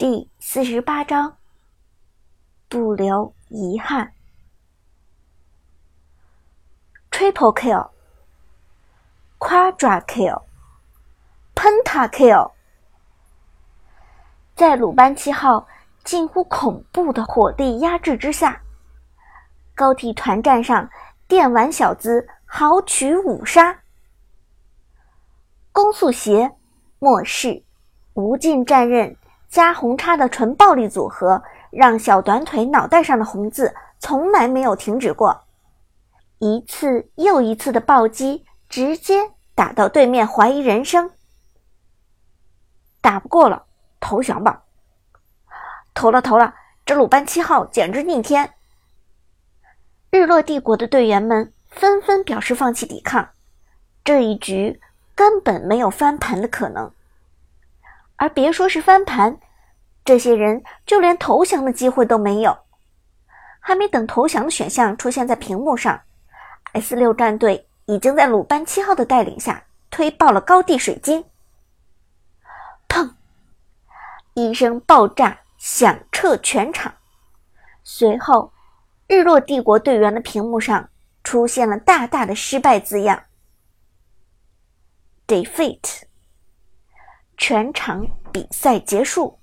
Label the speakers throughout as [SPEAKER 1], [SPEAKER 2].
[SPEAKER 1] 第四十八章，不留遗憾。Triple kill, Quadra kill, Penta kill。在鲁班七号近乎恐怖的火力压制之下，高体团战上电玩小子豪取五杀，攻速鞋、末世、无尽战刃。加红叉的纯暴力组合，让小短腿脑袋上的红字从来没有停止过。一次又一次的暴击，直接打到对面怀疑人生。打不过了，投降吧！投了投了，这鲁班七号简直逆天！日落帝国的队员们纷纷表示放弃抵抗，这一局根本没有翻盘的可能。而别说是翻盘，这些人就连投降的机会都没有。还没等投降的选项出现在屏幕上，S 六战队已经在鲁班七号的带领下推爆了高地水晶。砰！一声爆炸响彻全场，随后，日落帝国队员的屏幕上出现了大大的失败字样：Defeat。全场比赛结束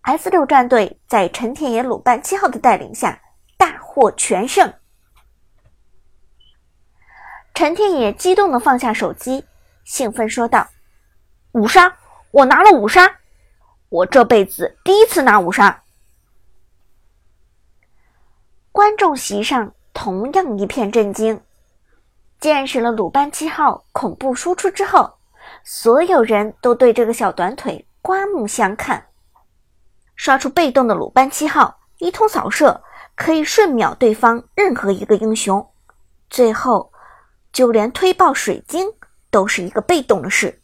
[SPEAKER 1] ，S 六战队在陈天野鲁班七号的带领下大获全胜。陈天野激动地放下手机，兴奋说道：“五杀！我拿了五杀！我这辈子第一次拿五杀！”观众席上同样一片震惊，见识了鲁班七号恐怖输出之后。所有人都对这个小短腿刮目相看。刷出被动的鲁班七号一通扫射，可以瞬秒对方任何一个英雄。最后，就连推爆水晶都是一个被动的事。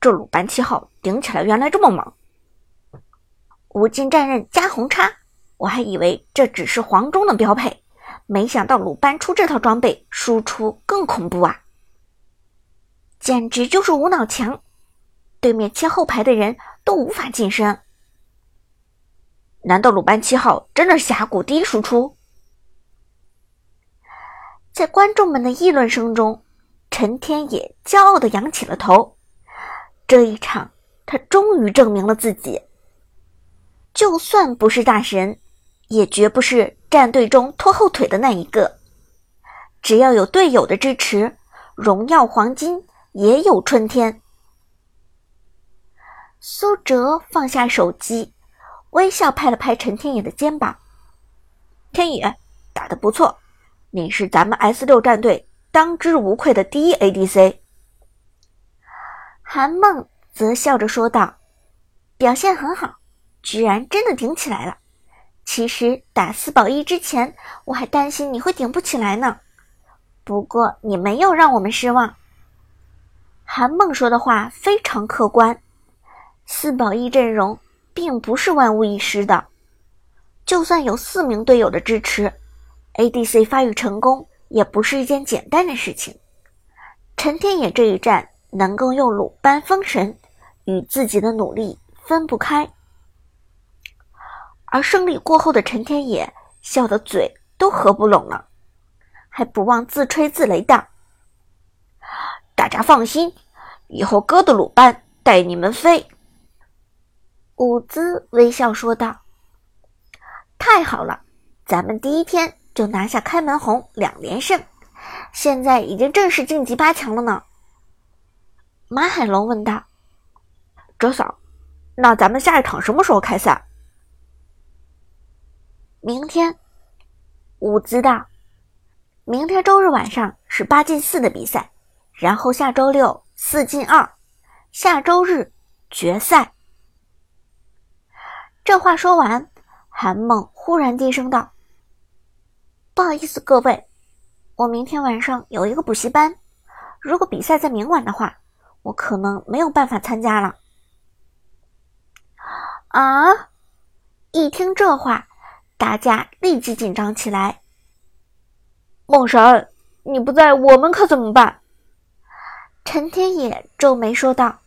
[SPEAKER 1] 这鲁班七号顶起来原来这么猛！无尽战刃加红叉，我还以为这只是黄忠的标配，没想到鲁班出这套装备，输出更恐怖啊！简直就是无脑强，对面切后排的人都无法近身。难道鲁班七号真的是峡谷第一输出？在观众们的议论声中，陈天野骄傲的扬起了头。这一场，他终于证明了自己。就算不是大神，也绝不是战队中拖后腿的那一个。只要有队友的支持，荣耀黄金。也有春天。苏哲放下手机，微笑拍了拍陈天野的肩膀：“天野打得不错，你是咱们 S 六战队当之无愧的第一 ADC。”韩梦则笑着说道：“表现很好，居然真的顶起来了。其实打四保一之前，我还担心你会顶不起来呢。不过你没有让我们失望。”韩梦说的话非常客观，四保一阵容并不是万无一失的，就算有四名队友的支持，ADC 发育成功也不是一件简单的事情。陈天野这一战能够用鲁班封神，与自己的努力分不开。而胜利过后的陈天野笑得嘴都合不拢了，还不忘自吹自擂道。大家放心，以后哥的鲁班带你们飞。”伍兹微笑说道。“太好了，咱们第一天就拿下开门红两连胜，现在已经正式晋级八强了呢。”马海龙问道。“哲嫂，那咱们下一场什么时候开赛？”“明天。”伍兹道。“明天周日晚上是八进四的比赛。”然后下周六四进二，下周日决赛。这话说完，韩梦忽然低声道：“不好意思，各位，我明天晚上有一个补习班，如果比赛在明晚的话，我可能没有办法参加了。”啊！一听这话，大家立即紧张起来。梦神，你不在，我们可怎么办？陈天野皱眉说道：“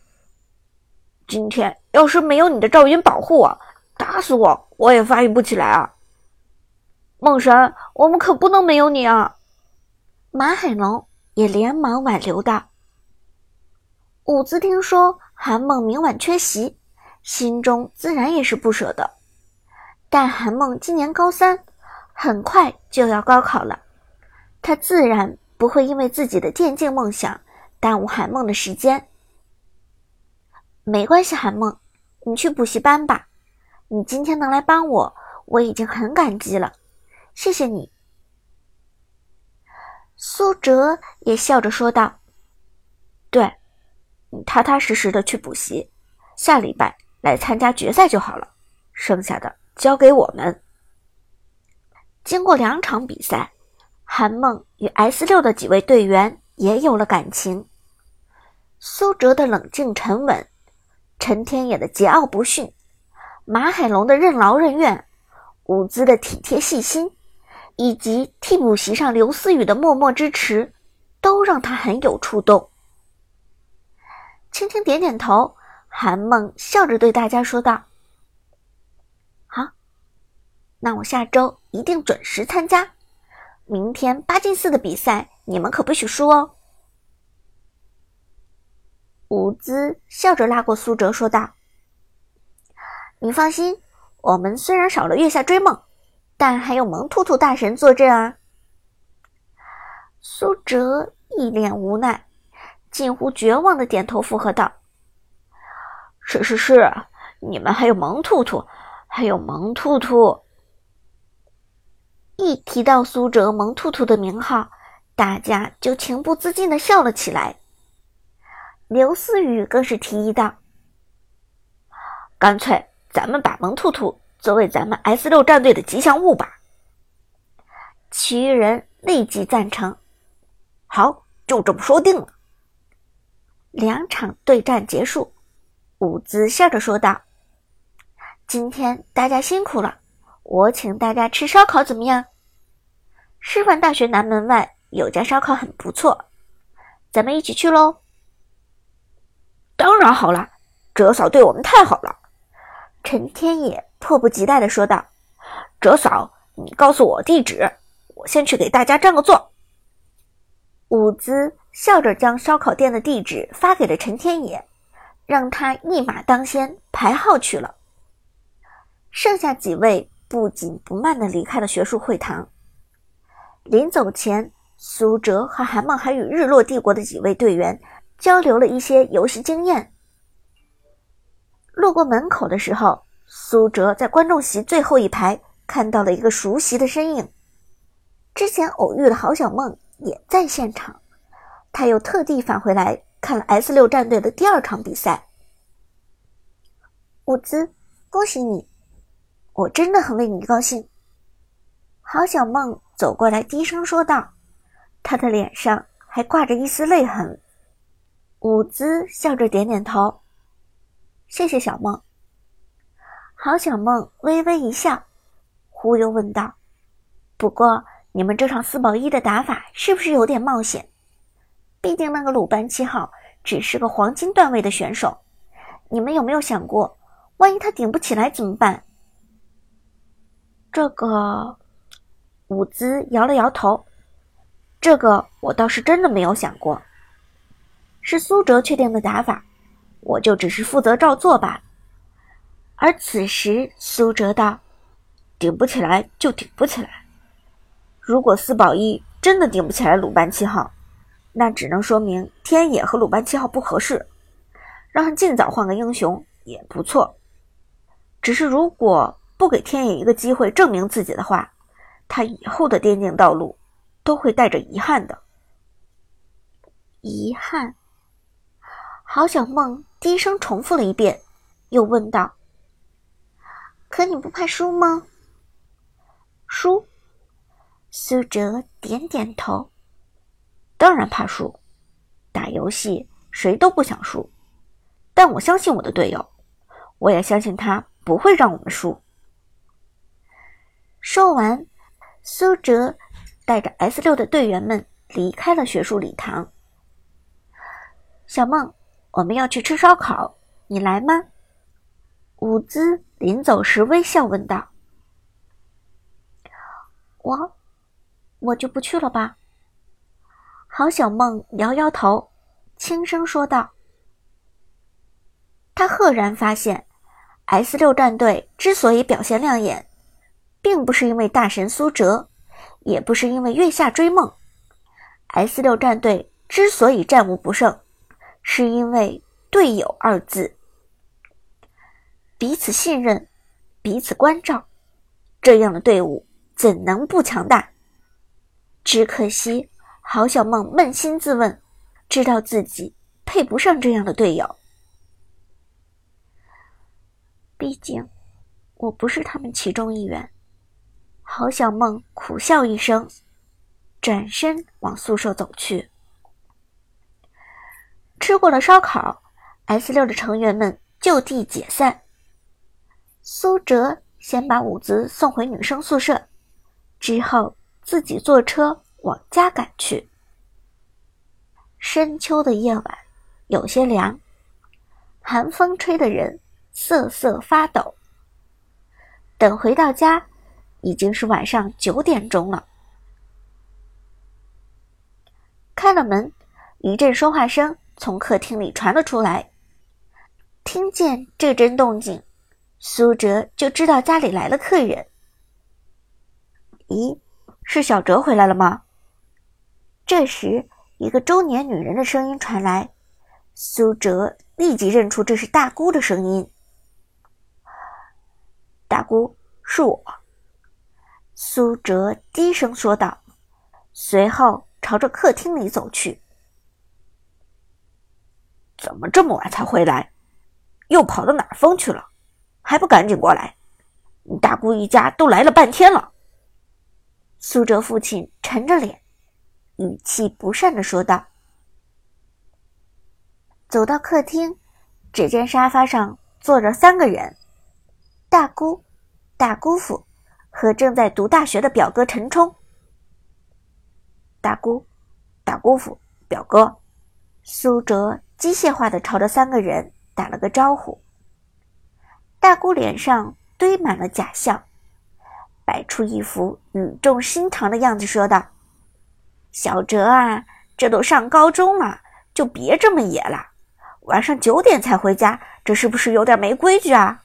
[SPEAKER 2] 今天要是没有你的赵云保护我，打死我我也发育不起来啊！梦神，我们可不能没有你啊！
[SPEAKER 1] 马海龙也连忙挽留道。伍兹听说韩梦明晚缺席，心中自然也是不舍的。但韩梦今年高三，很快就要高考了，他自然不会因为自己的电竞梦想耽误韩梦的时间。没关系，韩梦，你去补习班吧。你今天能来帮我，我已经很感激了，谢谢你。苏哲也笑着说道：“
[SPEAKER 2] 对，你踏踏实实的去补习，下礼拜来参加决赛就好了，剩下的交给我们。”
[SPEAKER 1] 经过两场比赛，韩梦与 S 六的几位队员也有了感情。苏哲的冷静沉稳。陈天野的桀骜不驯，马海龙的任劳任怨，伍兹的体贴细心，以及替补席上刘思雨的默默支持，都让他很有触动。轻轻点点头，韩梦笑着对大家说道：“好，那我下周一定准时参加。明天八进四的比赛，你们可不许输哦。”伍兹笑着拉过苏哲，说道：“你放心，我们虽然少了月下追梦，但还有萌兔兔大神坐镇啊。”苏哲一脸无奈，近乎绝望的点头附和道：“
[SPEAKER 2] 是是是，你们还有萌兔兔，还有萌兔兔。”
[SPEAKER 1] 一提到苏哲萌兔兔的名号，大家就情不自禁的笑了起来。刘思雨更是提议道：“
[SPEAKER 2] 干脆咱们把萌兔兔作为咱们 S 六战队的吉祥物吧。”
[SPEAKER 1] 其余人立即赞成：“
[SPEAKER 2] 好，就这么说定了。”
[SPEAKER 1] 两场对战结束，伍兹笑着说道：“今天大家辛苦了，我请大家吃烧烤怎么样？师范大学南门外有家烧烤很不错，咱们一起去喽。”
[SPEAKER 2] 当然好了，哲嫂对我们太好了。
[SPEAKER 1] 陈天野迫不及待地说道：“
[SPEAKER 2] 哲嫂，你告诉我地址，我先去给大家占个座。”
[SPEAKER 1] 伍兹笑着将烧烤店的地址发给了陈天野，让他一马当先排号去了。剩下几位不紧不慢地离开了学术会堂。临走前，苏哲和韩梦还与日落帝国的几位队员。交流了一些游戏经验。路过门口的时候，苏哲在观众席最后一排看到了一个熟悉的身影。之前偶遇的郝小梦也在现场，他又特地返回来看了 S 六战队的第二场比赛。伍兹，恭喜你！我真的很为你高兴。郝小梦走过来低声说道，他的脸上还挂着一丝泪痕。伍兹笑着点点头，谢谢小梦。郝小梦微微一笑，忽悠问道：“不过你们这场四保一的打法是不是有点冒险？毕竟那个鲁班七号只是个黄金段位的选手，你们有没有想过，万一他顶不起来怎么办？”
[SPEAKER 2] 这个，伍兹摇了摇头，这个我倒是真的没有想过。是苏哲确定的打法，我就只是负责照做罢了。而此时，苏哲道：“顶不起来就顶不起来。如果四保一真的顶不起来鲁班七号，那只能说明天野和鲁班七号不合适，让他尽早换个英雄也不错。只是如果不给天野一个机会证明自己的话，他以后的电竞道路都会带着遗憾的。
[SPEAKER 1] 遗憾。”郝小梦低声重复了一遍，又问道：“可你不怕输吗？”
[SPEAKER 2] 输？
[SPEAKER 1] 苏哲点点头：“
[SPEAKER 2] 当然怕输。打游戏谁都不想输，但我相信我的队友，我也相信他不会让我们输。”
[SPEAKER 1] 说完，苏哲带着 S 六的队员们离开了学术礼堂。小梦。我们要去吃烧烤，
[SPEAKER 2] 你来吗？”伍兹临走时微笑问道：“
[SPEAKER 1] 我，我就不去了吧。”
[SPEAKER 2] 郝小梦摇摇头，轻声说道：“他赫然发现，S 六战队之所以表现亮眼，并不是因为大神苏哲，也不是因为月下追梦。S 六战队之所以战无不胜，是因为‘队友’二字。”彼此信任，彼此关照，这样的队伍怎能不强大？只可惜，郝小梦扪心自问，知道自己配不上这样的队友。
[SPEAKER 1] 毕竟，我不是他们其中一员。
[SPEAKER 2] 郝小梦苦笑一声，转身往宿舍走去。吃过了烧烤，S 六的成员们就地解散。苏哲先把伍兹送回女生宿舍，之后自己坐车往家赶去。深秋的夜晚有些凉，寒风吹得人瑟瑟发抖。等回到家，已经是晚上九点钟了。开了门，一阵说话声从客厅里传了出来。听见这阵动静。苏哲就知道家里来了客人。咦，是小哲回来了吗？这时，一个中年女人的声音传来，苏哲立即认出这是大姑的声音。大姑，是我。苏哲低声说道，随后朝着客厅里走去。
[SPEAKER 3] 怎么这么晚才回来？又跑到哪儿疯去了？还不赶紧过来！你大姑一家都来了半天了。
[SPEAKER 2] 苏哲父亲沉着脸，语气不善的说道。走到客厅，只见沙发上坐着三个人：大姑、大姑父和正在读大学的表哥陈冲。
[SPEAKER 3] 大姑、大姑父、表哥，
[SPEAKER 2] 苏哲机械化的朝着三个人打了个招呼。大姑脸上堆满了假笑，摆出一副语重心长的样子，说道：“小哲啊，这都上高中了，就别这么野了。晚上九点才回家，这是不是有点没规矩啊？”